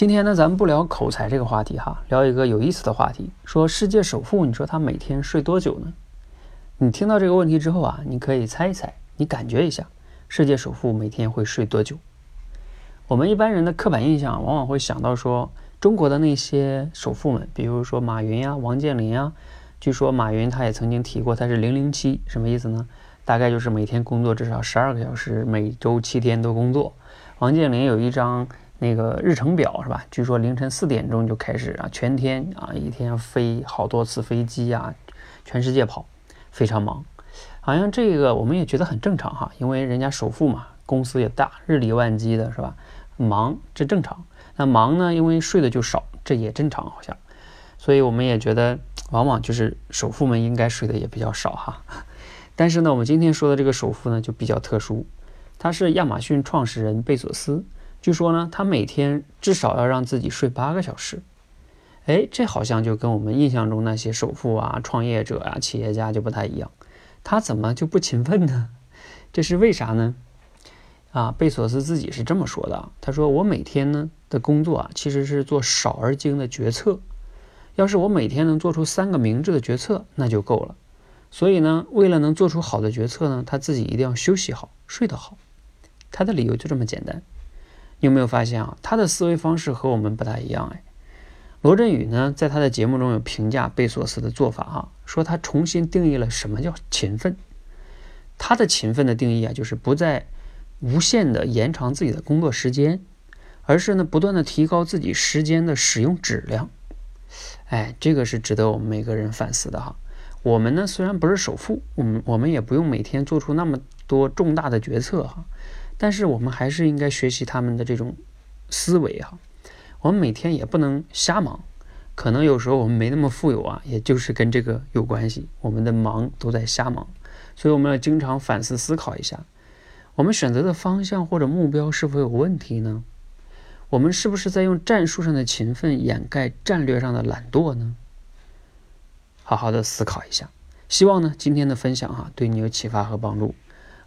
今天呢，咱们不聊口才这个话题哈，聊一个有意思的话题。说世界首富，你说他每天睡多久呢？你听到这个问题之后啊，你可以猜一猜，你感觉一下，世界首富每天会睡多久？我们一般人的刻板印象往往会想到说，中国的那些首富们，比如说马云呀、王健林呀。据说马云他也曾经提过，他是零零七，什么意思呢？大概就是每天工作至少十二个小时，每周七天都工作。王健林有一张。那个日程表是吧？据说凌晨四点钟就开始啊，全天啊，一天飞好多次飞机啊，全世界跑，非常忙。好像这个我们也觉得很正常哈，因为人家首富嘛，公司也大，日理万机的是吧？忙这正常。那忙呢，因为睡的就少，这也正常好像。所以我们也觉得，往往就是首富们应该睡的也比较少哈。但是呢，我们今天说的这个首富呢，就比较特殊，他是亚马逊创始人贝索斯。据说呢，他每天至少要让自己睡八个小时。哎，这好像就跟我们印象中那些首富啊、创业者啊、企业家就不太一样。他怎么就不勤奋呢？这是为啥呢？啊，贝索斯自己是这么说的。他说：“我每天呢的工作啊，其实是做少而精的决策。要是我每天能做出三个明智的决策，那就够了。所以呢，为了能做出好的决策呢，他自己一定要休息好，睡得好。他的理由就这么简单。”有没有发现啊？他的思维方式和我们不太一样哎。罗振宇呢，在他的节目中有评价贝索斯的做法哈，说他重新定义了什么叫勤奋。他的勤奋的定义啊，就是不再无限的延长自己的工作时间，而是呢不断的提高自己时间的使用质量。哎，这个是值得我们每个人反思的哈。我们呢虽然不是首富，我们我们也不用每天做出那么多重大的决策哈。但是我们还是应该学习他们的这种思维啊，我们每天也不能瞎忙，可能有时候我们没那么富有啊，也就是跟这个有关系，我们的忙都在瞎忙，所以我们要经常反思思考一下，我们选择的方向或者目标是否有问题呢？我们是不是在用战术上的勤奋掩盖战略上的懒惰呢？好好的思考一下，希望呢今天的分享哈对你有启发和帮助。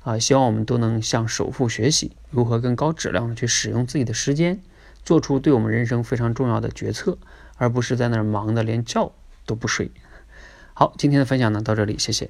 啊，希望我们都能向首富学习，如何更高质量的去使用自己的时间，做出对我们人生非常重要的决策，而不是在那儿忙的连觉都不睡。好，今天的分享呢到这里，谢谢。